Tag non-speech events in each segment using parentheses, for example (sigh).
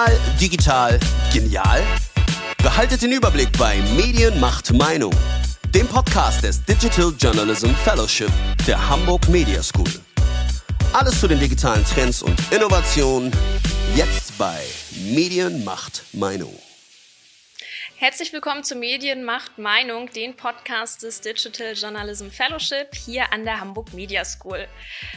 Real, digital, genial? Behaltet den Überblick bei Medien macht Meinung, dem Podcast des Digital Journalism Fellowship der Hamburg Media School. Alles zu den digitalen Trends und Innovationen jetzt bei Medien macht Meinung. Herzlich willkommen zu Medienmacht Meinung, den Podcast des Digital Journalism Fellowship hier an der Hamburg Media School.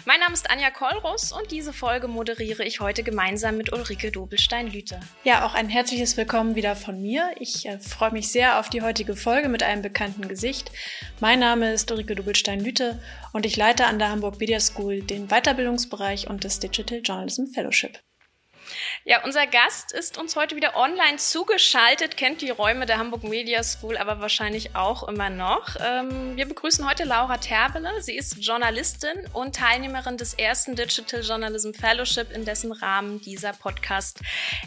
Mein Name ist Anja Kollruss und diese Folge moderiere ich heute gemeinsam mit Ulrike Dobelstein-Lüte. Ja, auch ein herzliches Willkommen wieder von mir. Ich äh, freue mich sehr auf die heutige Folge mit einem bekannten Gesicht. Mein Name ist Ulrike Dobelstein-Lüte und ich leite an der Hamburg Media School den Weiterbildungsbereich und das Digital Journalism Fellowship. Ja, unser Gast ist uns heute wieder online zugeschaltet, kennt die Räume der Hamburg Media School aber wahrscheinlich auch immer noch. Ähm, wir begrüßen heute Laura Terbele. Sie ist Journalistin und Teilnehmerin des ersten Digital Journalism Fellowship, in dessen Rahmen dieser Podcast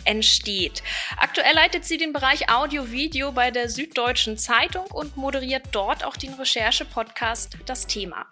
entsteht. Aktuell leitet sie den Bereich Audio-Video bei der Süddeutschen Zeitung und moderiert dort auch den Recherche-Podcast Das Thema.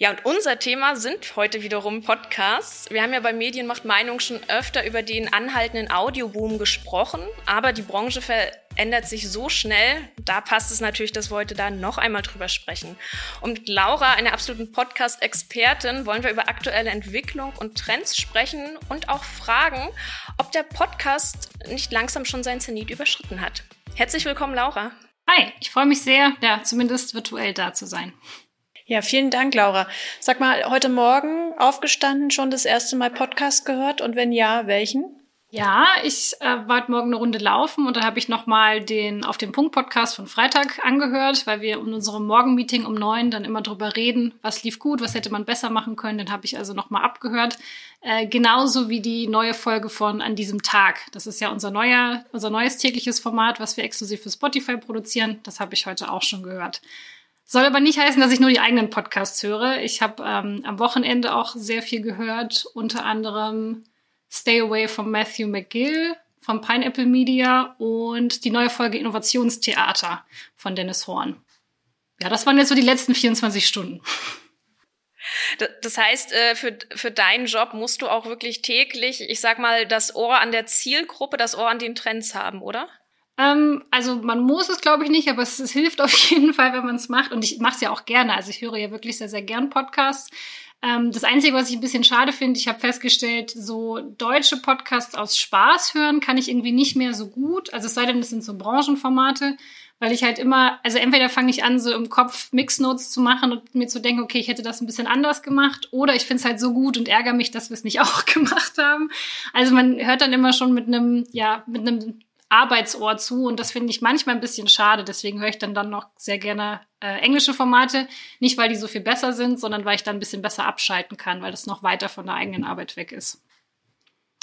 Ja, und unser Thema sind heute wiederum Podcasts. Wir haben ja bei Medienmacht Meinung schon öfter über den anhaltenden Audioboom gesprochen, aber die Branche verändert sich so schnell, da passt es natürlich, dass wir heute da noch einmal drüber sprechen. Und mit Laura, einer absoluten Podcast-Expertin, wollen wir über aktuelle Entwicklung und Trends sprechen und auch fragen, ob der Podcast nicht langsam schon sein Zenit überschritten hat. Herzlich willkommen, Laura. Hi, ich freue mich sehr, ja, zumindest virtuell da zu sein. Ja, vielen Dank, Laura. Sag mal, heute Morgen aufgestanden, schon das erste Mal Podcast gehört und wenn ja, welchen? Ja, ich äh, war heute Morgen eine Runde laufen und da habe ich nochmal den Auf dem Punkt Podcast von Freitag angehört, weil wir in unserem Morgenmeeting um neun dann immer drüber reden, was lief gut, was hätte man besser machen können. Den habe ich also nochmal abgehört. Äh, genauso wie die neue Folge von An diesem Tag. Das ist ja unser neuer, unser neues tägliches Format, was wir exklusiv für Spotify produzieren. Das habe ich heute auch schon gehört. Soll aber nicht heißen, dass ich nur die eigenen Podcasts höre. Ich habe ähm, am Wochenende auch sehr viel gehört, unter anderem Stay Away from Matthew McGill von Pineapple Media und die neue Folge Innovationstheater von Dennis Horn. Ja, das waren jetzt so die letzten 24 Stunden. Das heißt, äh, für, für deinen Job musst du auch wirklich täglich, ich sag mal, das Ohr an der Zielgruppe, das Ohr an den Trends haben, oder? Ähm, also man muss es, glaube ich, nicht, aber es, es hilft auf (laughs) jeden Fall, wenn man es macht. Und ich mache es ja auch gerne. Also ich höre ja wirklich sehr, sehr gern Podcasts. Ähm, das Einzige, was ich ein bisschen schade finde, ich habe festgestellt, so deutsche Podcasts aus Spaß hören kann ich irgendwie nicht mehr so gut. Also es sei denn, es sind so Branchenformate, weil ich halt immer, also entweder fange ich an, so im Kopf Mixnotes zu machen und mir zu denken, okay, ich hätte das ein bisschen anders gemacht, oder ich finde es halt so gut und ärgere mich, dass wir es nicht (laughs) auch gemacht haben. Also man hört dann immer schon mit einem, ja, mit einem Arbeitsohr zu und das finde ich manchmal ein bisschen schade. Deswegen höre ich dann dann noch sehr gerne äh, englische Formate. Nicht, weil die so viel besser sind, sondern weil ich dann ein bisschen besser abschalten kann, weil das noch weiter von der eigenen Arbeit weg ist.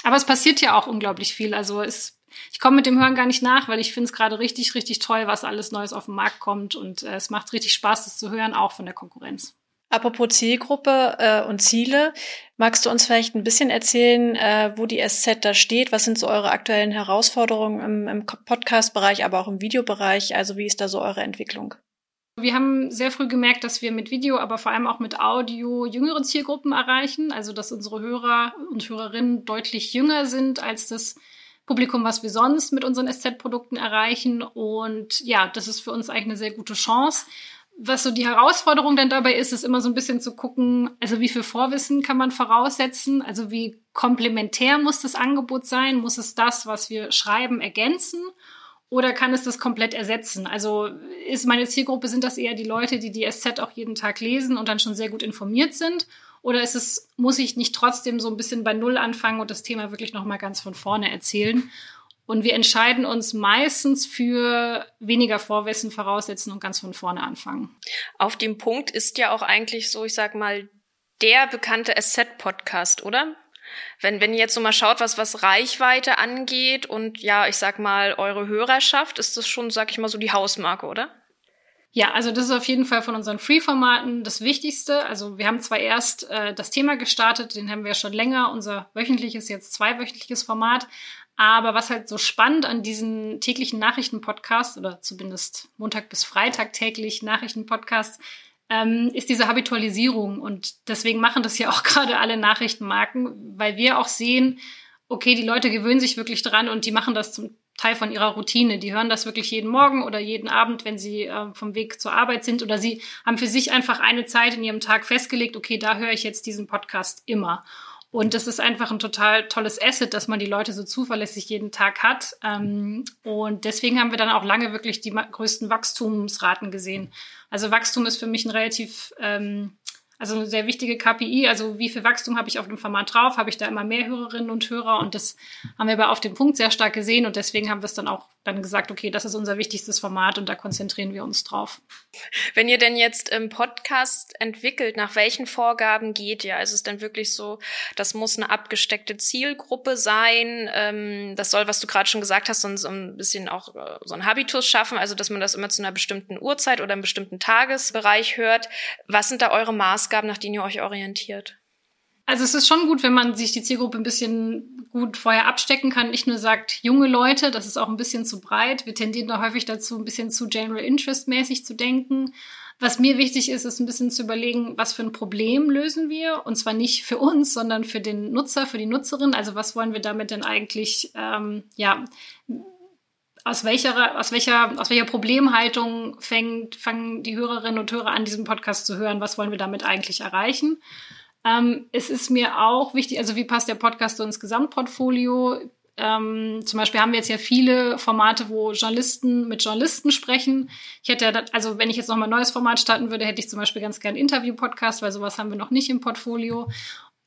Aber es passiert ja auch unglaublich viel. Also es, ich komme mit dem Hören gar nicht nach, weil ich finde es gerade richtig, richtig toll, was alles Neues auf den Markt kommt und äh, es macht richtig Spaß, das zu hören, auch von der Konkurrenz. Apropos Zielgruppe äh, und Ziele, magst du uns vielleicht ein bisschen erzählen, äh, wo die SZ da steht? Was sind so eure aktuellen Herausforderungen im, im Podcast-Bereich, aber auch im Videobereich? Also wie ist da so eure Entwicklung? Wir haben sehr früh gemerkt, dass wir mit Video, aber vor allem auch mit Audio jüngere Zielgruppen erreichen. Also dass unsere Hörer und Hörerinnen deutlich jünger sind als das Publikum, was wir sonst mit unseren SZ-Produkten erreichen. Und ja, das ist für uns eigentlich eine sehr gute Chance was so die Herausforderung dann dabei ist, ist immer so ein bisschen zu gucken, also wie viel Vorwissen kann man voraussetzen, also wie komplementär muss das Angebot sein, muss es das, was wir schreiben, ergänzen oder kann es das komplett ersetzen? Also ist meine Zielgruppe, sind das eher die Leute, die die SZ auch jeden Tag lesen und dann schon sehr gut informiert sind? Oder ist es, muss ich nicht trotzdem so ein bisschen bei Null anfangen und das Thema wirklich nochmal ganz von vorne erzählen? Und wir entscheiden uns meistens für weniger Vorwissen voraussetzen und ganz von vorne anfangen. Auf dem Punkt ist ja auch eigentlich so, ich sag mal, der bekannte SZ-Podcast, oder? Wenn, wenn ihr jetzt so mal schaut, was, was Reichweite angeht und ja, ich sag mal, eure Hörerschaft, ist das schon, sag ich mal, so die Hausmarke, oder? Ja, also das ist auf jeden Fall von unseren Free-Formaten das Wichtigste. Also wir haben zwar erst äh, das Thema gestartet, den haben wir schon länger. Unser wöchentliches, jetzt zweiwöchentliches Format. Aber was halt so spannend an diesen täglichen Nachrichtenpodcasts oder zumindest Montag bis Freitag täglich Nachrichtenpodcasts ähm, ist diese Habitualisierung. Und deswegen machen das ja auch (laughs) gerade alle Nachrichtenmarken, weil wir auch sehen, okay, die Leute gewöhnen sich wirklich dran und die machen das zum Teil von ihrer Routine. Die hören das wirklich jeden Morgen oder jeden Abend, wenn sie äh, vom Weg zur Arbeit sind oder sie haben für sich einfach eine Zeit in ihrem Tag festgelegt, okay, da höre ich jetzt diesen Podcast immer. Und das ist einfach ein total tolles Asset, dass man die Leute so zuverlässig jeden Tag hat. Ähm, und deswegen haben wir dann auch lange wirklich die größten Wachstumsraten gesehen. Also Wachstum ist für mich ein relativ ähm, also eine sehr wichtige KPI, also wie viel Wachstum habe ich auf dem Format drauf, habe ich da immer mehr Hörerinnen und Hörer und das haben wir aber auf dem Punkt sehr stark gesehen und deswegen haben wir es dann auch dann gesagt, okay, das ist unser wichtigstes Format und da konzentrieren wir uns drauf. Wenn ihr denn jetzt im Podcast entwickelt, nach welchen Vorgaben geht ihr? Also ist es dann wirklich so, das muss eine abgesteckte Zielgruppe sein, ähm, das soll, was du gerade schon gesagt hast, so ein bisschen auch äh, so ein Habitus schaffen, also dass man das immer zu einer bestimmten Uhrzeit oder einem bestimmten Tagesbereich hört. Was sind da eure Maßgaben, nach denen ihr euch orientiert? Also es ist schon gut, wenn man sich die Zielgruppe ein bisschen gut vorher abstecken kann. Nicht nur sagt junge Leute, das ist auch ein bisschen zu breit. Wir tendieren da häufig dazu, ein bisschen zu General Interest mäßig zu denken. Was mir wichtig ist, ist ein bisschen zu überlegen, was für ein Problem lösen wir. Und zwar nicht für uns, sondern für den Nutzer, für die Nutzerin. Also was wollen wir damit denn eigentlich, ähm, ja, aus welcher, aus welcher, aus welcher Problemhaltung fängt, fangen die Hörerinnen und Hörer an, diesen Podcast zu hören? Was wollen wir damit eigentlich erreichen? Ähm, es ist mir auch wichtig, also wie passt der Podcast so ins Gesamtportfolio? Ähm, zum Beispiel haben wir jetzt ja viele Formate, wo Journalisten mit Journalisten sprechen. Ich hätte, also wenn ich jetzt noch mal ein neues Format starten würde, hätte ich zum Beispiel ganz gern Interview-Podcast, weil sowas haben wir noch nicht im Portfolio.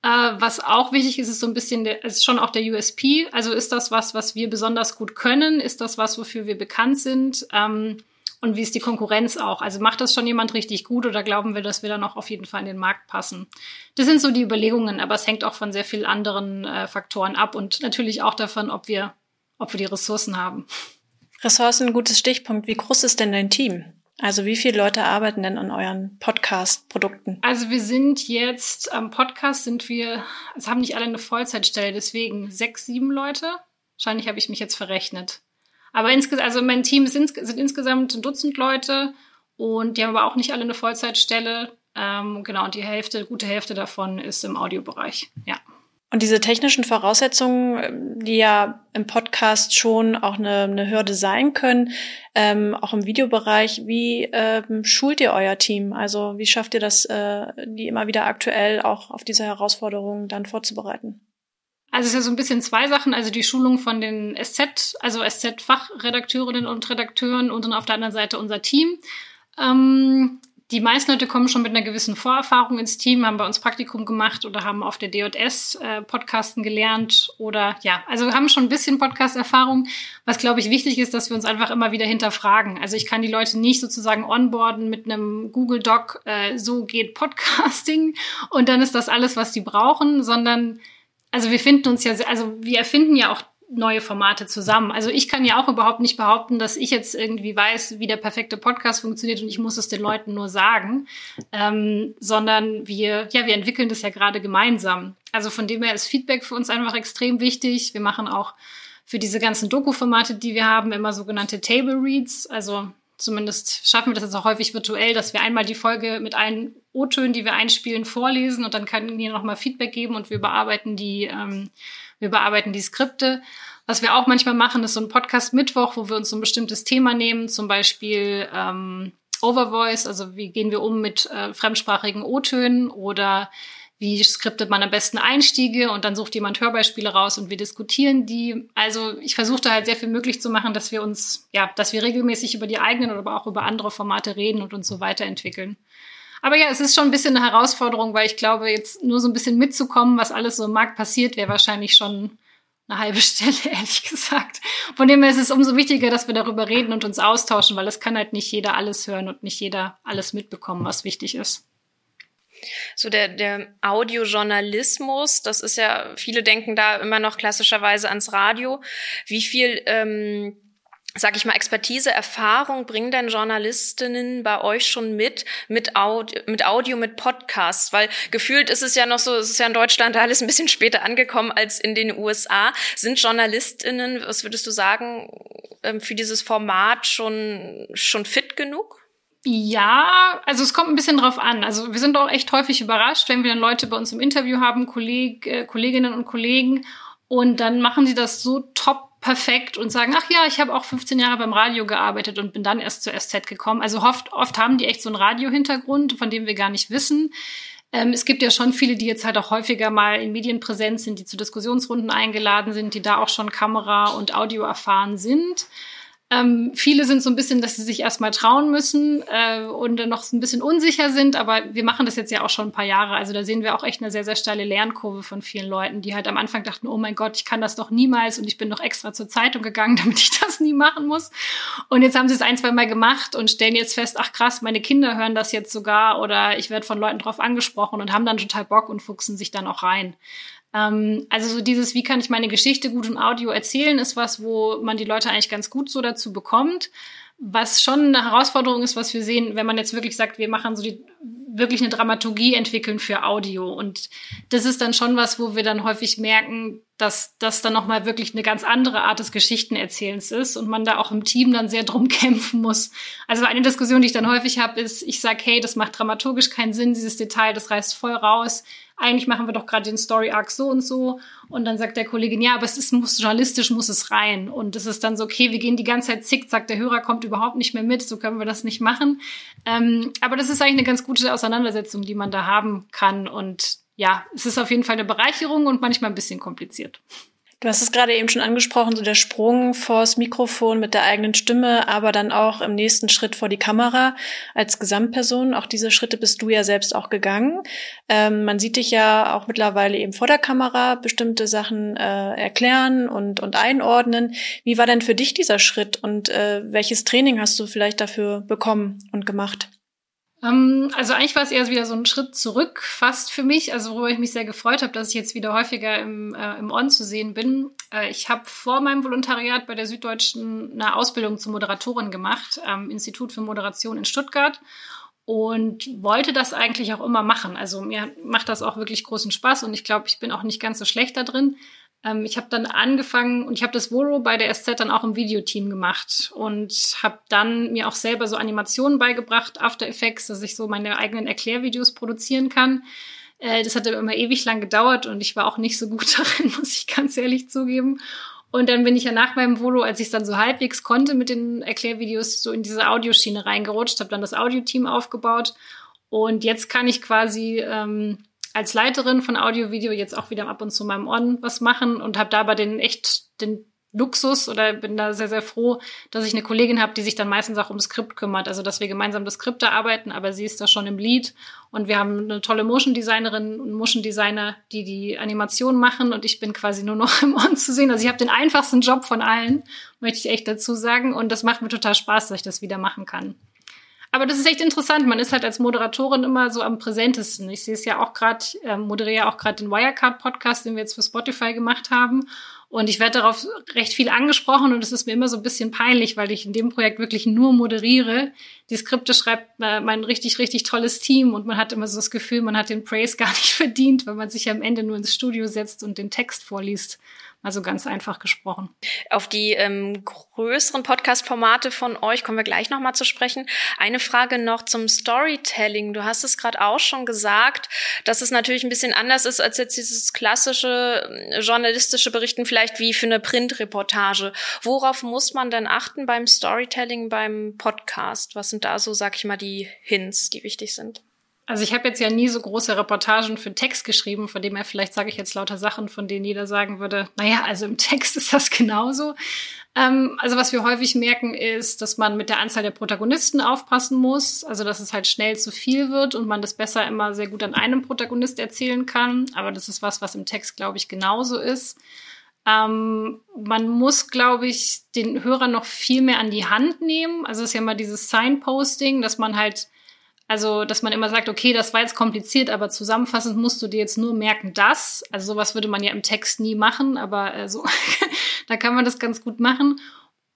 Äh, was auch wichtig ist, ist so ein bisschen, der, ist schon auch der USP. Also ist das was, was wir besonders gut können? Ist das was, wofür wir bekannt sind? Ähm, und wie ist die Konkurrenz auch? Also macht das schon jemand richtig gut oder glauben wir, dass wir dann auch auf jeden Fall in den Markt passen? Das sind so die Überlegungen, aber es hängt auch von sehr vielen anderen äh, Faktoren ab und natürlich auch davon, ob wir, ob wir die Ressourcen haben. Ressourcen, gutes Stichpunkt. Wie groß ist denn dein Team? Also wie viele Leute arbeiten denn an euren Podcast-Produkten? Also wir sind jetzt am Podcast sind wir, es haben nicht alle eine Vollzeitstelle, deswegen sechs, sieben Leute. Wahrscheinlich habe ich mich jetzt verrechnet. Aber insgesamt, also mein Team sind, sind insgesamt ein Dutzend Leute und die haben aber auch nicht alle eine Vollzeitstelle. Ähm, genau, und die Hälfte, gute Hälfte davon ist im Audiobereich. Ja. Und diese technischen Voraussetzungen, die ja im Podcast schon auch eine, eine Hürde sein können, ähm, auch im Videobereich, wie ähm, schult ihr euer Team? Also wie schafft ihr das, äh, die immer wieder aktuell auch auf diese Herausforderungen dann vorzubereiten? Also es ist ja so ein bisschen zwei Sachen, also die Schulung von den SZ, also SZ-Fachredakteurinnen und Redakteuren und dann auf der anderen Seite unser Team. Ähm, die meisten Leute kommen schon mit einer gewissen Vorerfahrung ins Team, haben bei uns Praktikum gemacht oder haben auf der DJS äh, Podcasten gelernt oder ja, also haben schon ein bisschen Podcast-Erfahrung. Was glaube ich wichtig ist, dass wir uns einfach immer wieder hinterfragen. Also ich kann die Leute nicht sozusagen onboarden mit einem Google Doc, äh, so geht Podcasting und dann ist das alles, was die brauchen, sondern also wir finden uns ja, also wir erfinden ja auch neue Formate zusammen. Also ich kann ja auch überhaupt nicht behaupten, dass ich jetzt irgendwie weiß, wie der perfekte Podcast funktioniert und ich muss es den Leuten nur sagen, ähm, sondern wir, ja, wir entwickeln das ja gerade gemeinsam. Also von dem her ist Feedback für uns einfach extrem wichtig. Wir machen auch für diese ganzen Doku-Formate, die wir haben, immer sogenannte Table Reads. Also zumindest schaffen wir das jetzt auch häufig virtuell, dass wir einmal die Folge mit allen O-Tönen, die wir einspielen, vorlesen und dann können die nochmal Feedback geben und wir bearbeiten die, ähm, wir bearbeiten die Skripte. Was wir auch manchmal machen, ist so ein Podcast Mittwoch, wo wir uns so ein bestimmtes Thema nehmen, zum Beispiel ähm, Overvoice, also wie gehen wir um mit äh, fremdsprachigen O-Tönen oder wie skriptet man am besten Einstiege und dann sucht jemand Hörbeispiele raus und wir diskutieren die. Also ich versuche da halt sehr viel möglich zu machen, dass wir uns, ja, dass wir regelmäßig über die eigenen oder aber auch über andere Formate reden und uns so weiterentwickeln. Aber ja, es ist schon ein bisschen eine Herausforderung, weil ich glaube, jetzt nur so ein bisschen mitzukommen, was alles so im Markt passiert, wäre wahrscheinlich schon eine halbe (laughs) Stelle, ehrlich gesagt. Von dem her ist es umso wichtiger, dass wir darüber reden und uns austauschen, weil es kann halt nicht jeder alles hören und nicht jeder alles mitbekommen, was wichtig ist. So der, der Audiojournalismus, das ist ja, viele denken da immer noch klassischerweise ans Radio. Wie viel, ähm, sag ich mal, Expertise, Erfahrung bringen denn Journalistinnen bei euch schon mit, mit Audio, mit Audio, mit Podcasts? Weil gefühlt ist es ja noch so, es ist ja in Deutschland (laughs) alles ein bisschen später angekommen als in den USA. Sind Journalistinnen, was würdest du sagen, ähm, für dieses Format schon, schon fit genug? Ja, also es kommt ein bisschen drauf an. Also wir sind auch echt häufig überrascht, wenn wir dann Leute bei uns im Interview haben, Kolleg, äh, Kolleginnen und Kollegen. Und dann machen sie das so top perfekt und sagen, ach ja, ich habe auch 15 Jahre beim Radio gearbeitet und bin dann erst zur SZ gekommen. Also oft, oft haben die echt so einen Radio-Hintergrund, von dem wir gar nicht wissen. Ähm, es gibt ja schon viele, die jetzt halt auch häufiger mal in Medien präsent sind, die zu Diskussionsrunden eingeladen sind, die da auch schon Kamera und Audio erfahren sind. Ähm, viele sind so ein bisschen, dass sie sich erstmal trauen müssen äh, und dann noch ein bisschen unsicher sind, aber wir machen das jetzt ja auch schon ein paar Jahre. Also da sehen wir auch echt eine sehr, sehr steile Lernkurve von vielen Leuten, die halt am Anfang dachten, oh mein Gott, ich kann das doch niemals und ich bin doch extra zur Zeitung gegangen, (laughs) damit ich das nie machen muss. Und jetzt haben sie es ein, zwei Mal gemacht und stellen jetzt fest, ach krass, meine Kinder hören das jetzt sogar oder ich werde von Leuten drauf angesprochen und haben dann total Bock und fuchsen sich dann auch rein. Ähm, also so dieses, wie kann ich meine Geschichte gut im Audio erzählen, ist was, wo man die Leute eigentlich ganz gut so dazu bekommt. Was schon eine Herausforderung ist, was wir sehen, wenn man jetzt wirklich sagt, wir machen so die wirklich eine Dramaturgie entwickeln für Audio. Und das ist dann schon was, wo wir dann häufig merken, dass das dann nochmal wirklich eine ganz andere Art des Geschichtenerzählens ist und man da auch im Team dann sehr drum (laughs) kämpfen muss. Also eine Diskussion, die ich dann häufig habe, ist, ich sage, hey, das macht dramaturgisch keinen Sinn, dieses Detail, das reißt voll raus eigentlich machen wir doch gerade den Story Arc so und so. Und dann sagt der Kollegin, ja, aber es ist, muss, journalistisch muss es rein. Und es ist dann so, okay, wir gehen die ganze Zeit zickzack, der Hörer kommt überhaupt nicht mehr mit, so können wir das nicht machen. Ähm, aber das ist eigentlich eine ganz gute Auseinandersetzung, die man da haben kann. Und ja, es ist auf jeden Fall eine Bereicherung und manchmal ein bisschen kompliziert. Du hast es gerade eben schon angesprochen, so der Sprung vors Mikrofon mit der eigenen Stimme, aber dann auch im nächsten Schritt vor die Kamera als Gesamtperson. Auch diese Schritte bist du ja selbst auch gegangen. Ähm, man sieht dich ja auch mittlerweile eben vor der Kamera bestimmte Sachen äh, erklären und, und einordnen. Wie war denn für dich dieser Schritt und äh, welches Training hast du vielleicht dafür bekommen und gemacht? Ähm, also eigentlich war es eher wieder so ein Schritt zurück fast für mich, also worüber ich mich sehr gefreut habe, dass ich jetzt wieder häufiger im, äh, im On zu sehen bin. Äh, ich habe vor meinem Volontariat bei der Süddeutschen eine Ausbildung zur Moderatorin gemacht, am Institut für Moderation in Stuttgart und wollte das eigentlich auch immer machen. Also mir macht das auch wirklich großen Spaß und ich glaube, ich bin auch nicht ganz so schlecht da drin. Ähm, ich habe dann angefangen und ich habe das Voro bei der SZ dann auch im Videoteam gemacht und habe dann mir auch selber so Animationen beigebracht, After Effects, dass ich so meine eigenen Erklärvideos produzieren kann. Äh, das hat immer ewig lang gedauert und ich war auch nicht so gut (laughs) darin, muss ich ganz ehrlich zugeben. Und dann bin ich ja nach meinem Volo, als ich es dann so halbwegs konnte mit den Erklärvideos, so in diese Audioschiene reingerutscht, habe dann das Audioteam aufgebaut und jetzt kann ich quasi ähm, als Leiterin von Audio, Video jetzt auch wieder ab und zu meinem On was machen und habe dabei den echt den Luxus oder bin da sehr, sehr froh, dass ich eine Kollegin habe, die sich dann meistens auch ums Skript kümmert. Also, dass wir gemeinsam das Skript erarbeiten, aber sie ist da schon im Lead. Und wir haben eine tolle Motion Designerin und Motion Designer, die die Animation machen. Und ich bin quasi nur noch (laughs) im On zu sehen. Also, ich habe den einfachsten Job von allen, möchte ich echt dazu sagen. Und das macht mir total Spaß, dass ich das wieder machen kann. Aber das ist echt interessant. Man ist halt als Moderatorin immer so am präsentesten. Ich sehe es ja auch gerade, äh, moderiere ja auch gerade den Wirecard-Podcast, den wir jetzt für Spotify gemacht haben. Und ich werde darauf recht viel angesprochen und es ist mir immer so ein bisschen peinlich, weil ich in dem Projekt wirklich nur moderiere. Die Skripte schreibt äh, mein richtig, richtig tolles Team und man hat immer so das Gefühl, man hat den Praise (laughs) gar nicht verdient, weil man sich am Ende nur ins Studio setzt und den Text vorliest. Also ganz einfach gesprochen. Auf die ähm, größeren Podcast-Formate von euch kommen wir gleich nochmal zu sprechen. Eine Frage noch zum Storytelling. Du hast es gerade auch schon gesagt, dass es natürlich ein bisschen anders ist als jetzt dieses klassische äh, journalistische Berichten, vielleicht wie für eine Printreportage. Worauf muss man denn achten beim Storytelling, beim Podcast? Was sind da so, sag ich mal, die Hints, die wichtig sind? Also ich habe jetzt ja nie so große Reportagen für Text geschrieben, von dem her vielleicht sage ich jetzt lauter Sachen, von denen jeder sagen würde, naja, also im Text (laughs) ist das genauso. Ähm, also was wir häufig merken ist, dass man mit der Anzahl der Protagonisten aufpassen muss, also dass es halt schnell zu viel wird und man das besser immer sehr gut an einem Protagonist erzählen kann. Aber das ist was, was im Text, glaube ich, genauso ist. Ähm, man muss, glaube ich, den Hörer noch viel mehr an die Hand nehmen. Also es ist ja mal dieses Signposting, dass man halt also, dass man immer sagt, okay, das war jetzt kompliziert, aber zusammenfassend musst du dir jetzt nur merken, dass. Also sowas würde man ja im Text nie machen, aber äh, so, (laughs) da kann man das ganz gut machen.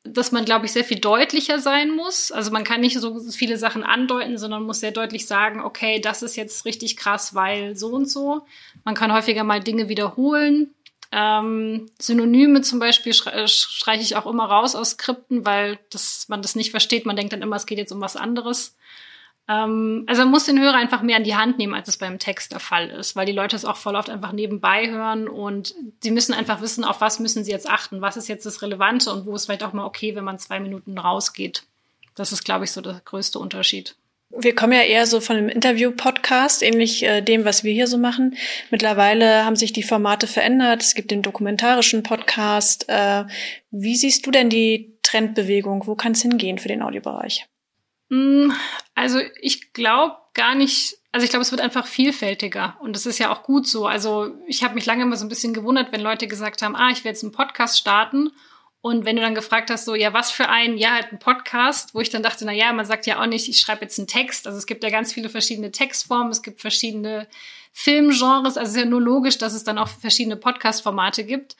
Dass man, glaube ich, sehr viel deutlicher sein muss. Also man kann nicht so viele Sachen andeuten, sondern muss sehr deutlich sagen, okay, das ist jetzt richtig krass, weil so und so. Man kann häufiger mal Dinge wiederholen. Ähm, Synonyme zum Beispiel äh, streiche ich auch immer raus aus Skripten, weil das, man das nicht versteht. Man denkt dann immer, es geht jetzt um was anderes. Ähm, also man muss den Hörer einfach mehr an die Hand nehmen, als es beim Text der Fall ist, weil die Leute es auch voll oft einfach nebenbei hören und sie müssen einfach wissen, auf was müssen sie jetzt achten, was ist jetzt das Relevante und wo ist vielleicht auch mal okay, wenn man zwei Minuten rausgeht. Das ist, glaube ich, so der größte Unterschied. Wir kommen ja eher so von einem Interview-Podcast, ähnlich äh, dem, was wir hier so machen. Mittlerweile haben sich die Formate verändert. Es gibt den dokumentarischen Podcast. Äh, wie siehst du denn die Trendbewegung? Wo kann es hingehen für den Audiobereich? Mm, also ich glaube gar nicht, also ich glaube, es wird einfach vielfältiger und das ist ja auch gut so. Also ich habe mich lange immer so ein bisschen gewundert, wenn Leute gesagt haben, ah, ich will jetzt einen Podcast starten und wenn du dann gefragt hast, so, ja, was für ein, ja, halt ein Podcast, wo ich dann dachte, na ja, man sagt ja auch nicht, ich schreibe jetzt einen Text. Also es gibt ja ganz viele verschiedene Textformen, es gibt verschiedene Filmgenres, also es ist ja nur logisch, dass es dann auch verschiedene Podcast-Formate gibt.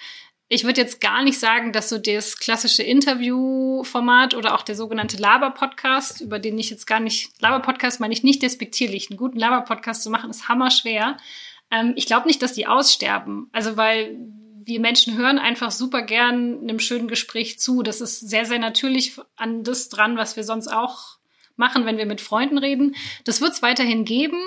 Ich würde jetzt gar nicht sagen, dass so das klassische Interview-Format oder auch der sogenannte Laber-Podcast, über den ich jetzt gar nicht, Laber-Podcast meine ich nicht despektierlich. Einen guten Laber-Podcast zu machen, ist hammerschwer. Ähm, ich glaube nicht, dass die aussterben. Also, weil wir Menschen hören einfach super gern einem schönen Gespräch zu. Das ist sehr, sehr natürlich an das dran, was wir sonst auch machen, wenn wir mit Freunden reden. Das wird es weiterhin geben.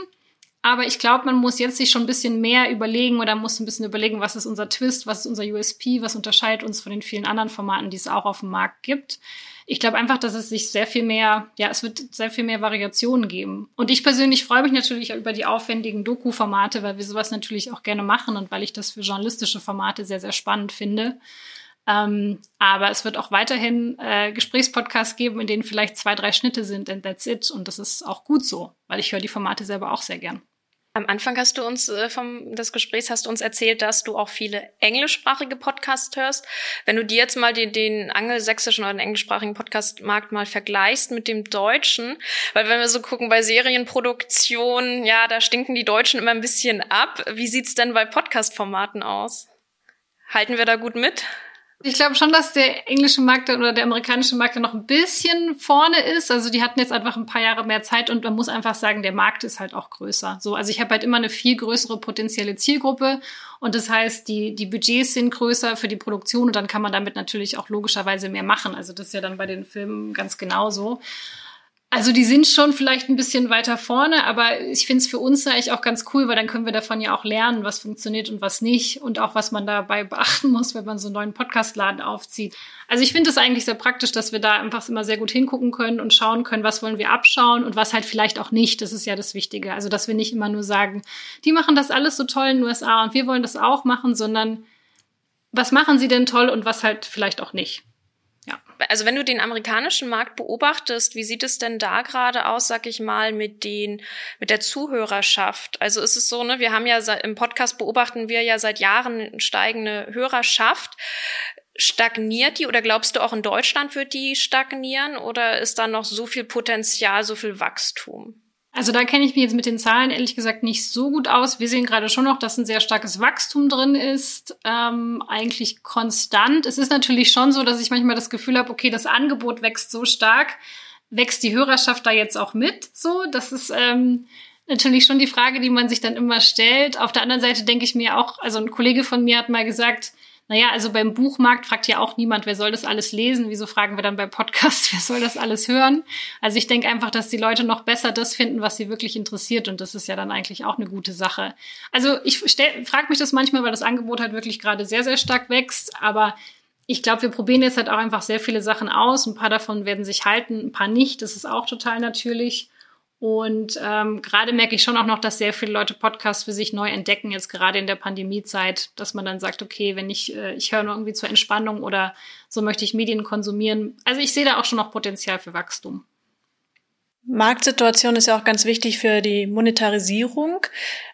Aber ich glaube, man muss jetzt sich schon ein bisschen mehr überlegen oder muss ein bisschen überlegen, was ist unser Twist, was ist unser USP, was unterscheidet uns von den vielen anderen Formaten, die es auch auf dem Markt gibt ich glaube einfach, dass es sich sehr viel mehr, ja, es wird sehr viel mehr Variationen geben. Und ich persönlich freue mich natürlich über die aufwendigen Doku-Formate, weil wir sowas natürlich auch gerne machen und weil ich das für journalistische Formate sehr, sehr spannend finde. Ähm, aber es wird auch weiterhin äh, Gesprächspodcasts geben, in denen vielleicht zwei, drei Schnitte sind and that's it. Und das ist auch gut so, weil ich höre die Formate selber auch sehr gern. Am Anfang hast du uns äh, vom des Gesprächs hast du uns erzählt, dass du auch viele englischsprachige Podcasts hörst. Wenn du dir jetzt mal den, den angelsächsischen oder den englischsprachigen Podcastmarkt mal vergleichst mit dem deutschen, weil wenn wir so gucken bei Serienproduktion, ja, da stinken die Deutschen immer ein bisschen ab. Wie sieht's denn bei Podcast-Formaten aus? Halten wir da gut mit? Ich glaube schon, dass der englische Markt oder der amerikanische Markt noch ein bisschen vorne ist. Also die hatten jetzt einfach ein paar Jahre mehr Zeit und man muss einfach sagen, der Markt ist halt auch größer. So, also ich habe halt immer eine viel größere potenzielle Zielgruppe und das heißt, die, die Budgets sind größer für die Produktion und dann kann man damit natürlich auch logischerweise mehr machen. Also das ist ja dann bei den Filmen ganz genauso. Also die sind schon vielleicht ein bisschen weiter vorne, aber ich finde es für uns eigentlich auch ganz cool, weil dann können wir davon ja auch lernen, was funktioniert und was nicht und auch was man dabei beachten muss, wenn man so einen neuen Podcastladen aufzieht. Also ich finde es eigentlich sehr praktisch, dass wir da einfach immer sehr gut hingucken können und schauen können, was wollen wir abschauen und was halt vielleicht auch nicht. Das ist ja das Wichtige. Also dass wir nicht immer nur sagen, die machen das alles so toll in den USA und wir wollen das auch machen, sondern was machen sie denn toll und was halt vielleicht auch nicht also wenn du den amerikanischen Markt beobachtest, wie sieht es denn da gerade aus, sag ich mal, mit den, mit der Zuhörerschaft? Also ist es so, ne, wir haben ja im Podcast beobachten wir ja seit Jahren steigende Hörerschaft. Stagniert die oder glaubst du auch in Deutschland wird die stagnieren oder ist da noch so viel Potenzial, so viel Wachstum? Also da kenne ich mich jetzt mit den Zahlen ehrlich gesagt nicht so gut aus. Wir sehen gerade schon noch, dass ein sehr starkes Wachstum drin ist, ähm, eigentlich konstant. Es ist natürlich schon so, dass ich manchmal das Gefühl habe, okay, das Angebot wächst so stark, wächst die Hörerschaft da jetzt auch mit? So, das ist ähm, natürlich schon die Frage, die man sich dann immer stellt. Auf der anderen Seite denke ich mir auch, also ein Kollege von mir hat mal gesagt, naja, also beim Buchmarkt fragt ja auch niemand, wer soll das alles lesen? Wieso fragen wir dann bei Podcasts, (laughs) wer soll das alles hören? Also ich denke einfach, dass die Leute noch besser das finden, was sie wirklich interessiert. Und das ist ja dann eigentlich auch eine gute Sache. Also ich frage mich das manchmal, weil das Angebot halt wirklich gerade sehr, sehr stark wächst. Aber ich glaube, wir probieren jetzt halt auch einfach sehr viele Sachen aus. Ein paar davon werden sich halten, ein paar nicht. Das ist auch total natürlich. Und ähm, gerade merke ich schon auch noch, dass sehr viele Leute Podcasts für sich neu entdecken, jetzt gerade in der Pandemiezeit, dass man dann sagt, okay, wenn ich, äh, ich höre nur irgendwie zur Entspannung oder so möchte ich Medien konsumieren. Also ich sehe da auch schon noch Potenzial für Wachstum. Marktsituation ist ja auch ganz wichtig für die Monetarisierung.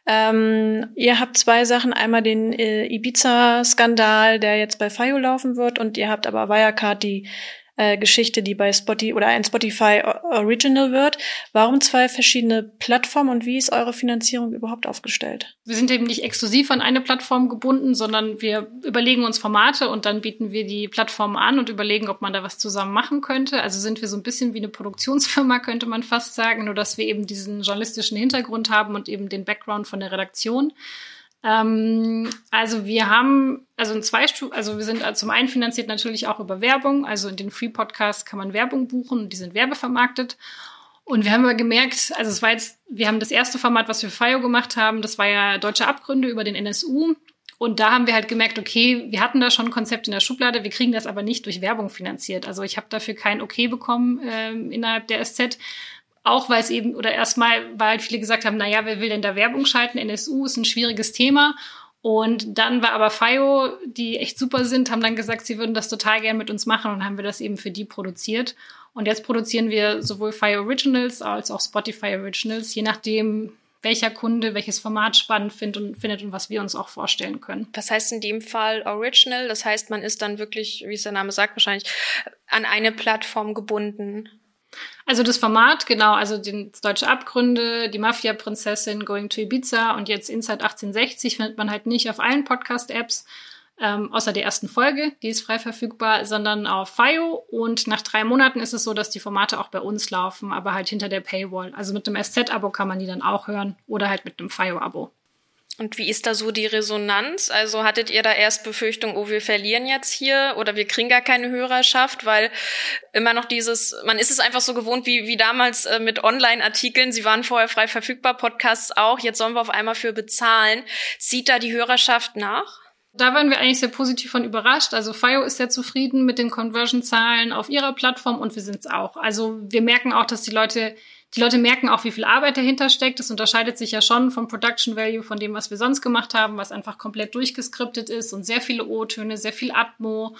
Ähm, ihr habt zwei Sachen. Einmal den äh, Ibiza-Skandal, der jetzt bei FIO laufen wird, und ihr habt aber Wirecard, die äh, Geschichte, die bei Spotify oder ein Spotify Original wird. Warum zwei verschiedene Plattformen und wie ist eure Finanzierung überhaupt aufgestellt? Wir sind eben nicht exklusiv an eine Plattform gebunden, sondern wir überlegen uns Formate und dann bieten wir die Plattform an und überlegen, ob man da was zusammen machen könnte. Also sind wir so ein bisschen wie eine Produktionsfirma, (laughs) könnte man fast sagen, nur dass wir eben diesen journalistischen Hintergrund haben und eben den Background von der Redaktion. Ähm, also wir haben, also in zwei Stufen, also wir sind zum einen finanziert natürlich auch über Werbung. Also in den Free Podcasts kann man Werbung buchen und die sind werbevermarktet. Und wir haben aber gemerkt, also es war jetzt, wir haben das erste Format, was wir für FIO gemacht haben, das war ja Deutsche Abgründe über den NSU. Und da haben wir halt gemerkt, okay, wir hatten da schon ein Konzept in der Schublade, wir kriegen das aber nicht durch Werbung finanziert. Also ich habe dafür kein Okay bekommen ähm, innerhalb der SZ. Auch weil es eben, oder erstmal, weil viele gesagt haben, naja, wer will denn da Werbung schalten? NSU ist ein schwieriges Thema. Und dann war aber FIO, die echt super sind, haben dann gesagt, sie würden das total gern mit uns machen und haben wir das eben für die produziert. Und jetzt produzieren wir sowohl FIO Originals als auch Spotify Originals, je nachdem, welcher Kunde welches Format spannend findet und, findet und was wir uns auch vorstellen können. Was heißt in dem Fall Original? Das heißt, man ist dann wirklich, wie es der Name sagt, wahrscheinlich an eine Plattform gebunden. Also das Format, genau, also die Deutsche Abgründe, die Mafia-Prinzessin, Going to Ibiza und jetzt Inside 1860 findet man halt nicht auf allen Podcast-Apps, ähm, außer der ersten Folge, die ist frei verfügbar, sondern auf FIO. Und nach drei Monaten ist es so, dass die Formate auch bei uns laufen, aber halt hinter der Paywall. Also mit einem SZ-Abo kann man die dann auch hören oder halt mit einem FIO-Abo. Und wie ist da so die Resonanz? Also hattet ihr da erst Befürchtung, oh, wir verlieren jetzt hier oder wir kriegen gar keine Hörerschaft, weil immer noch dieses, man ist es einfach so gewohnt wie, wie damals äh, mit Online-Artikeln. Sie waren vorher frei verfügbar, Podcasts auch. Jetzt sollen wir auf einmal für bezahlen. Zieht da die Hörerschaft nach? Da waren wir eigentlich sehr positiv von überrascht. Also FIO ist sehr zufrieden mit den Conversion-Zahlen auf ihrer Plattform und wir sind es auch. Also wir merken auch, dass die Leute, die Leute merken auch, wie viel Arbeit dahinter steckt. Das unterscheidet sich ja schon vom Production Value, von dem, was wir sonst gemacht haben, was einfach komplett durchgeskriptet ist und sehr viele O-Töne, sehr viel Atmo.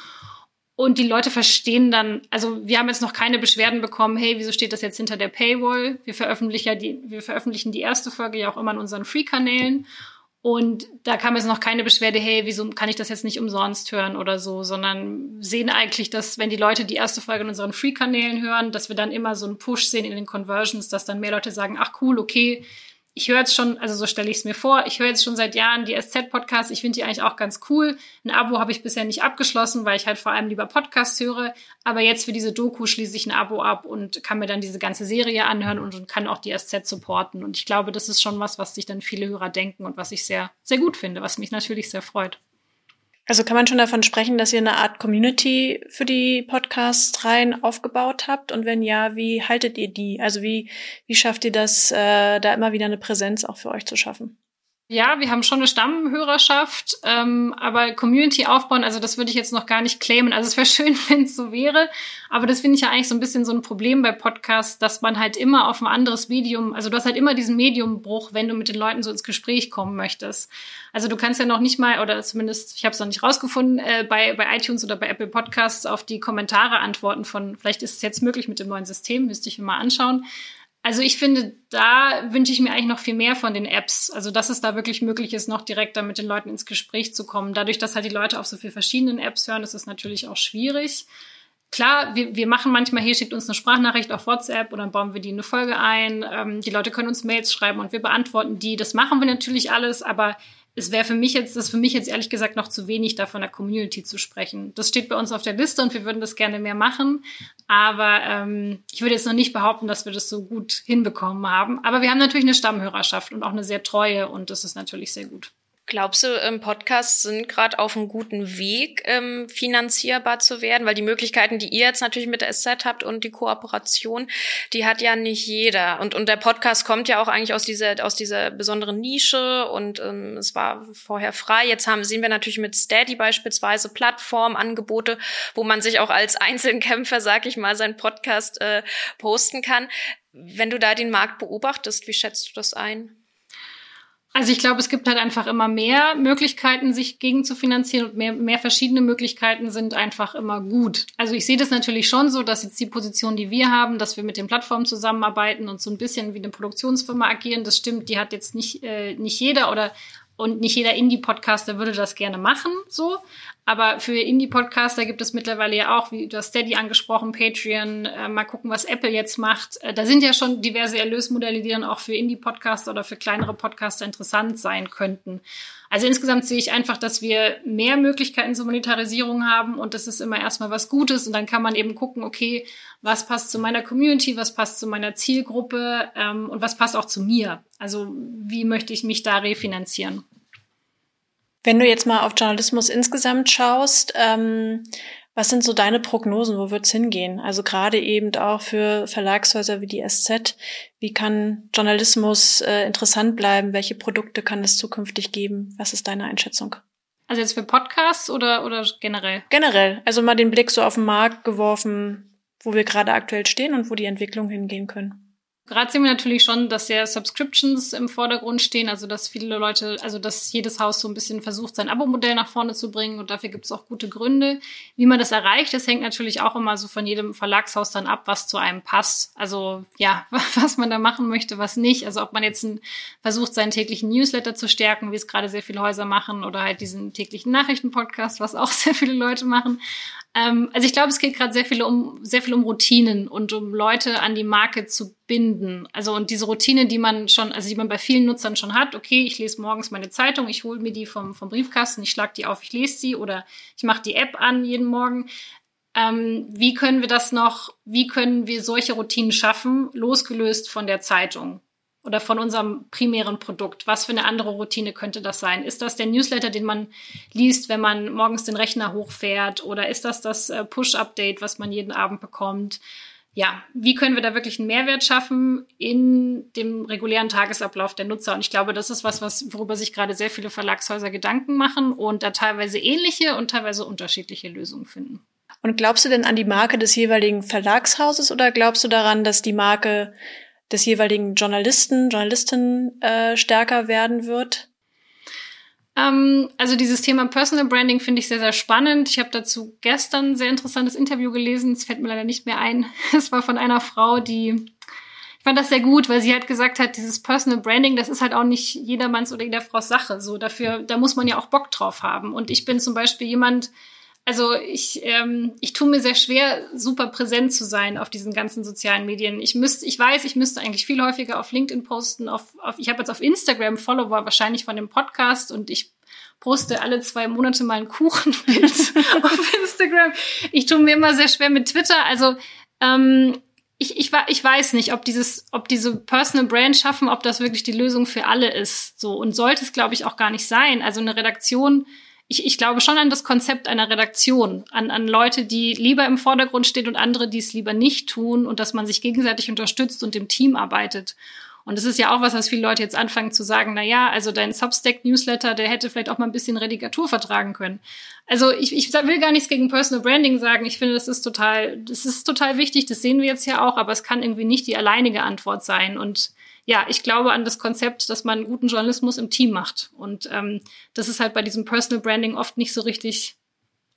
Und die Leute verstehen dann, also wir haben jetzt noch keine Beschwerden bekommen, hey, wieso steht das jetzt hinter der Paywall? Wir veröffentlichen ja die, wir veröffentlichen die erste Folge ja auch immer in unseren Free-Kanälen. Und da kam jetzt noch keine Beschwerde, hey, wieso kann ich das jetzt nicht umsonst hören oder so, sondern sehen eigentlich, dass wenn die Leute die erste Folge in unseren Free-Kanälen hören, dass wir dann immer so einen Push sehen in den Conversions, dass dann mehr Leute sagen, ach cool, okay, ich höre jetzt schon, also so stelle ich es mir vor, ich höre jetzt schon seit Jahren die SZ-Podcasts, ich finde die eigentlich auch ganz cool. Ein Abo habe ich bisher nicht abgeschlossen, weil ich halt vor allem lieber Podcasts höre. Aber jetzt für diese Doku schließe ich ein Abo ab und kann mir dann diese ganze Serie anhören und kann auch die SZ supporten. Und ich glaube, das ist schon was, was sich dann viele Hörer denken und was ich sehr, sehr gut finde, was mich natürlich sehr freut. Also kann man schon davon sprechen, dass ihr eine Art Community für die Podcasts rein aufgebaut habt? Und wenn ja, wie haltet ihr die? Also wie, wie schafft ihr das, äh, da immer wieder eine Präsenz auch für euch zu schaffen? Ja, wir haben schon eine Stammhörerschaft, ähm, aber Community aufbauen, also das würde ich jetzt noch gar nicht claimen. Also es wäre (laughs) schön, wenn es so wäre, aber das finde ich ja eigentlich so ein bisschen so ein Problem bei Podcasts, dass man halt immer auf ein anderes Medium, also du hast halt immer diesen Mediumbruch, wenn du mit den Leuten so ins Gespräch kommen möchtest. Also du kannst ja noch nicht mal, oder zumindest, ich habe es noch nicht rausgefunden, äh, bei, bei iTunes oder bei Apple Podcasts auf die Kommentare antworten von, vielleicht ist es jetzt möglich mit dem neuen System, müsste ich mir mal anschauen. Also ich finde, da wünsche ich mir eigentlich noch viel mehr von den Apps. Also dass es da wirklich möglich ist, noch direkter mit den Leuten ins Gespräch zu kommen. Dadurch, dass halt die Leute auf so vielen verschiedenen Apps hören, ist es natürlich auch schwierig. Klar, wir, wir machen manchmal, hier schickt uns eine Sprachnachricht auf WhatsApp und dann bauen wir die in eine Folge ein. Ähm, die Leute können uns Mails schreiben und wir beantworten die. Das machen wir natürlich alles, aber es wäre für mich jetzt, das ist für mich jetzt ehrlich gesagt noch zu wenig, da von der Community zu sprechen. Das steht bei uns auf der Liste und wir würden das gerne mehr machen. Aber ähm, ich würde jetzt noch nicht behaupten, dass wir das so gut hinbekommen haben. Aber wir haben natürlich eine Stammhörerschaft und auch eine sehr treue und das ist natürlich sehr gut. Glaubst du, ähm, Podcasts sind gerade auf einem guten Weg, ähm, finanzierbar zu werden? Weil die Möglichkeiten, die ihr jetzt natürlich mit der SZ habt und die Kooperation, die hat ja nicht jeder. Und, und der Podcast kommt ja auch eigentlich aus dieser, aus dieser besonderen Nische und ähm, es war vorher frei. Jetzt haben, sehen wir natürlich mit Steady beispielsweise Plattformangebote, wo man sich auch als Einzelkämpfer, sag ich mal, seinen Podcast äh, posten kann. Wenn du da den Markt beobachtest, wie schätzt du das ein? Also ich glaube, es gibt halt einfach immer mehr Möglichkeiten, sich gegen zu finanzieren und mehr, mehr verschiedene Möglichkeiten sind einfach immer gut. Also ich sehe das natürlich schon so, dass jetzt die Position, die wir haben, dass wir mit den Plattformen zusammenarbeiten und so ein bisschen wie eine Produktionsfirma agieren, das stimmt, die hat jetzt nicht, äh, nicht jeder oder und nicht jeder Indie-Podcaster würde das gerne machen, so. Aber für Indie-Podcaster gibt es mittlerweile ja auch, wie du hast Steady angesprochen, Patreon, äh, mal gucken, was Apple jetzt macht. Äh, da sind ja schon diverse Erlösmodelle, die dann auch für Indie-Podcaster oder für kleinere Podcaster interessant sein könnten. Also insgesamt sehe ich einfach, dass wir mehr Möglichkeiten zur Monetarisierung haben und das ist immer erstmal was Gutes und dann kann man eben gucken, okay, was passt zu meiner Community, was passt zu meiner Zielgruppe ähm, und was passt auch zu mir. Also wie möchte ich mich da refinanzieren? Wenn du jetzt mal auf Journalismus insgesamt schaust, ähm, Was sind so deine Prognosen? Wo wird's hingehen? Also gerade eben auch für Verlagshäuser wie die SZ. Wie kann Journalismus äh, interessant bleiben? Welche Produkte kann es zukünftig geben? Was ist deine Einschätzung? Also jetzt für Podcasts oder, oder generell? Generell. Also mal den Blick so auf den Markt geworfen, wo wir gerade aktuell stehen und wo die Entwicklungen hingehen können. Gerade sehen wir natürlich schon, dass sehr Subscriptions im Vordergrund stehen, also dass viele Leute, also dass jedes Haus so ein bisschen versucht, sein Abo-Modell nach vorne zu bringen und dafür gibt es auch gute Gründe. Wie man das erreicht, das hängt natürlich auch immer so von jedem Verlagshaus dann ab, was zu einem passt. Also ja, (laughs) was man da machen möchte, was nicht. Also ob man jetzt versucht, seinen täglichen Newsletter zu stärken, wie es gerade sehr viele Häuser machen, oder halt diesen täglichen Nachrichtenpodcast, was auch (laughs) sehr viele Leute machen. Ähm, also ich glaube, es geht gerade sehr viel um sehr viel um Routinen und um Leute an die Marke zu binden. Also und diese Routine, die man schon, also die man bei vielen Nutzern schon hat. Okay, ich lese morgens meine Zeitung, ich hole mir die vom vom Briefkasten, ich schlage die auf, ich lese sie oder ich mache die App an jeden Morgen. Ähm, wie können wir das noch? Wie können wir solche Routinen schaffen, losgelöst von der Zeitung? oder von unserem primären Produkt? Was für eine andere Routine könnte das sein? Ist das der Newsletter, den man liest, wenn man morgens den Rechner hochfährt? Oder ist das das äh, Push-Update, was man jeden Abend bekommt? Ja, wie können wir da wirklich einen Mehrwert schaffen in dem regulären Tagesablauf der Nutzer? Und ich glaube, das ist was, was worüber sich gerade sehr viele Verlagshäuser Gedanken machen und da teilweise ähnliche und teilweise unterschiedliche Lösungen finden. Und glaubst du denn an die Marke des jeweiligen Verlagshauses oder glaubst du daran, dass die Marke des jeweiligen Journalisten, Journalistin äh, stärker werden wird? Ähm, also dieses Thema Personal Branding finde ich sehr, sehr spannend. Ich habe dazu gestern ein sehr interessantes Interview gelesen. Es fällt mir leider nicht mehr ein. (laughs) Es war von einer Frau, die ich fand das sehr gut, weil sie halt gesagt hat, dieses Personal Branding, das ist halt auch nicht jedermanns oder jeder Frau's Sache. So dafür, da muss man ja auch Bock drauf haben. Und ich bin zum Beispiel jemand, also ich, ähm, ich tue mir sehr schwer, super präsent zu sein auf diesen ganzen sozialen Medien. Ich müsste, ich weiß, ich müsste eigentlich viel häufiger auf LinkedIn posten. Auf, auf, ich habe jetzt auf Instagram Follower wahrscheinlich von dem Podcast und ich poste alle zwei Monate mal ein Kuchenbild (laughs) auf Instagram. Ich tue mir immer sehr schwer mit Twitter. Also ähm, ich, ich, ich weiß nicht, ob dieses, ob diese Personal Brand schaffen, ob das wirklich die Lösung für alle ist. So und sollte es, glaube ich, auch gar nicht sein. Also eine Redaktion ich, ich glaube schon an das Konzept einer Redaktion, an, an Leute, die lieber im Vordergrund stehen und andere, die es lieber nicht tun und dass man sich gegenseitig unterstützt und im Team arbeitet. Und das ist ja auch was, was viele Leute jetzt anfangen zu sagen, na ja, also dein Substack-Newsletter, der hätte vielleicht auch mal ein bisschen Redigatur vertragen können. Also ich, ich will gar nichts gegen Personal Branding sagen. Ich finde, das ist total, das ist total wichtig, das sehen wir jetzt ja auch, aber es kann irgendwie nicht die alleinige Antwort sein. Und ja, ich glaube an das Konzept, dass man guten Journalismus im Team macht. Und ähm, das ist halt bei diesem Personal Branding oft nicht so richtig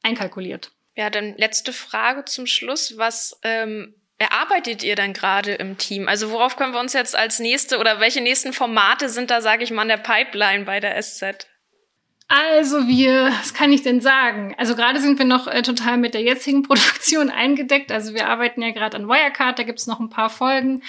einkalkuliert. Ja, dann letzte Frage zum Schluss. Was ähm, erarbeitet ihr dann gerade im Team? Also worauf können wir uns jetzt als nächste oder welche nächsten Formate sind da, sage ich mal, in der Pipeline bei der SZ? Also wir, was kann ich denn sagen? Also gerade sind wir noch äh, total mit der jetzigen (laughs) Produktion eingedeckt. Also wir arbeiten ja gerade an Wirecard, da gibt's noch ein paar Folgen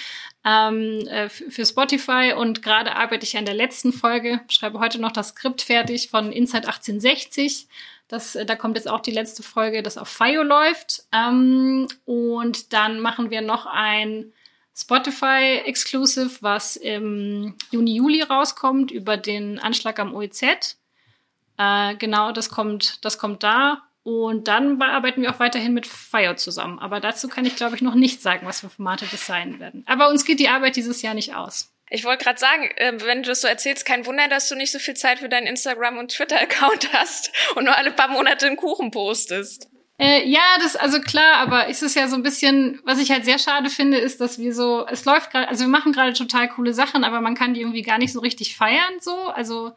ähm, äh, für Spotify und gerade arbeite ich an der letzten Folge, schreibe heute noch das Skript fertig von Inside 1860. Das, äh, da kommt jetzt auch die letzte Folge, das auf FIO läuft. Ähm, und dann machen wir noch ein Spotify Exclusive, was im Juni, Juli rauskommt über den Anschlag am OEZ. Äh, genau, das kommt, das kommt da. Und dann arbeiten wir auch weiterhin mit Fire zusammen. Aber dazu kann ich, glaube ich, noch nicht sagen, was für Formate das sein werden. Aber uns geht die Arbeit dieses Jahr nicht aus. Ich wollte gerade sagen, äh, wenn du das so erzählst, kein Wunder, dass du nicht so viel Zeit für deinen Instagram- und Twitter-Account (laughs) hast und nur alle paar Monate einen Kuchen postest. Äh, ja, das also klar, aber ist es ja so ein bisschen, was ich halt sehr schade finde, ist, dass wir so, es läuft gerade, also wir machen gerade total coole Sachen, aber man kann die irgendwie gar nicht so richtig feiern, so. Also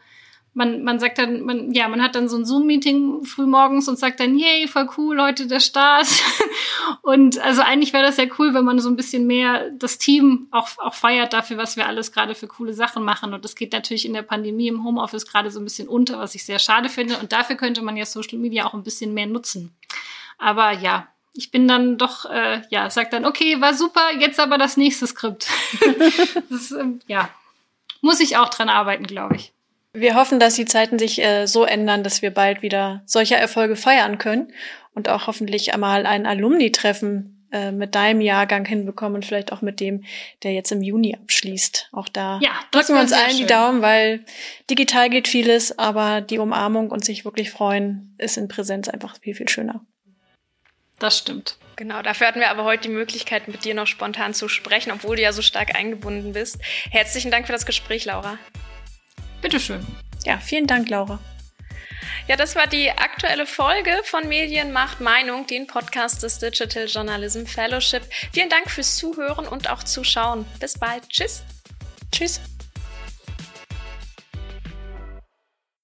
man, man sagt dann, man, ja, man hat dann so ein Zoom-Meeting frühmorgens und sagt dann, yay, voll cool, heute der Start. (laughs) und also eigentlich wäre das ja cool, wenn man so ein bisschen mehr das Team auch, auch feiert dafür, was wir alles gerade für coole Sachen machen. Und das geht natürlich in der Pandemie im Homeoffice gerade so ein bisschen unter, was ich sehr schade finde. Und dafür könnte man ja Social Media auch ein bisschen mehr nutzen. Aber ja, ich bin dann doch, äh, ja, sag dann, okay, war super, jetzt aber das nächste Skript. (laughs) das, äh, ja, muss ich auch dran arbeiten, glaube ich. Wir hoffen, dass die Zeiten sich äh, so ändern, dass wir bald wieder solche Erfolge feiern können und auch hoffentlich einmal ein Alumni-Treffen äh, mit deinem Jahrgang hinbekommen und vielleicht auch mit dem, der jetzt im Juni abschließt. Auch da ja, drücken wir uns allen schön. die Daumen, weil digital geht vieles, aber die Umarmung und sich wirklich freuen ist in Präsenz einfach viel, viel schöner. Das stimmt. Genau, dafür hatten wir aber heute die Möglichkeit, mit dir noch spontan zu sprechen, obwohl du ja so stark eingebunden bist. Herzlichen Dank für das Gespräch, Laura. Bitteschön. Ja, vielen Dank, Laura. Ja, das war die aktuelle Folge von Medien macht Meinung, den Podcast des Digital Journalism Fellowship. Vielen Dank fürs Zuhören und auch Zuschauen. Bis bald. Tschüss. Tschüss.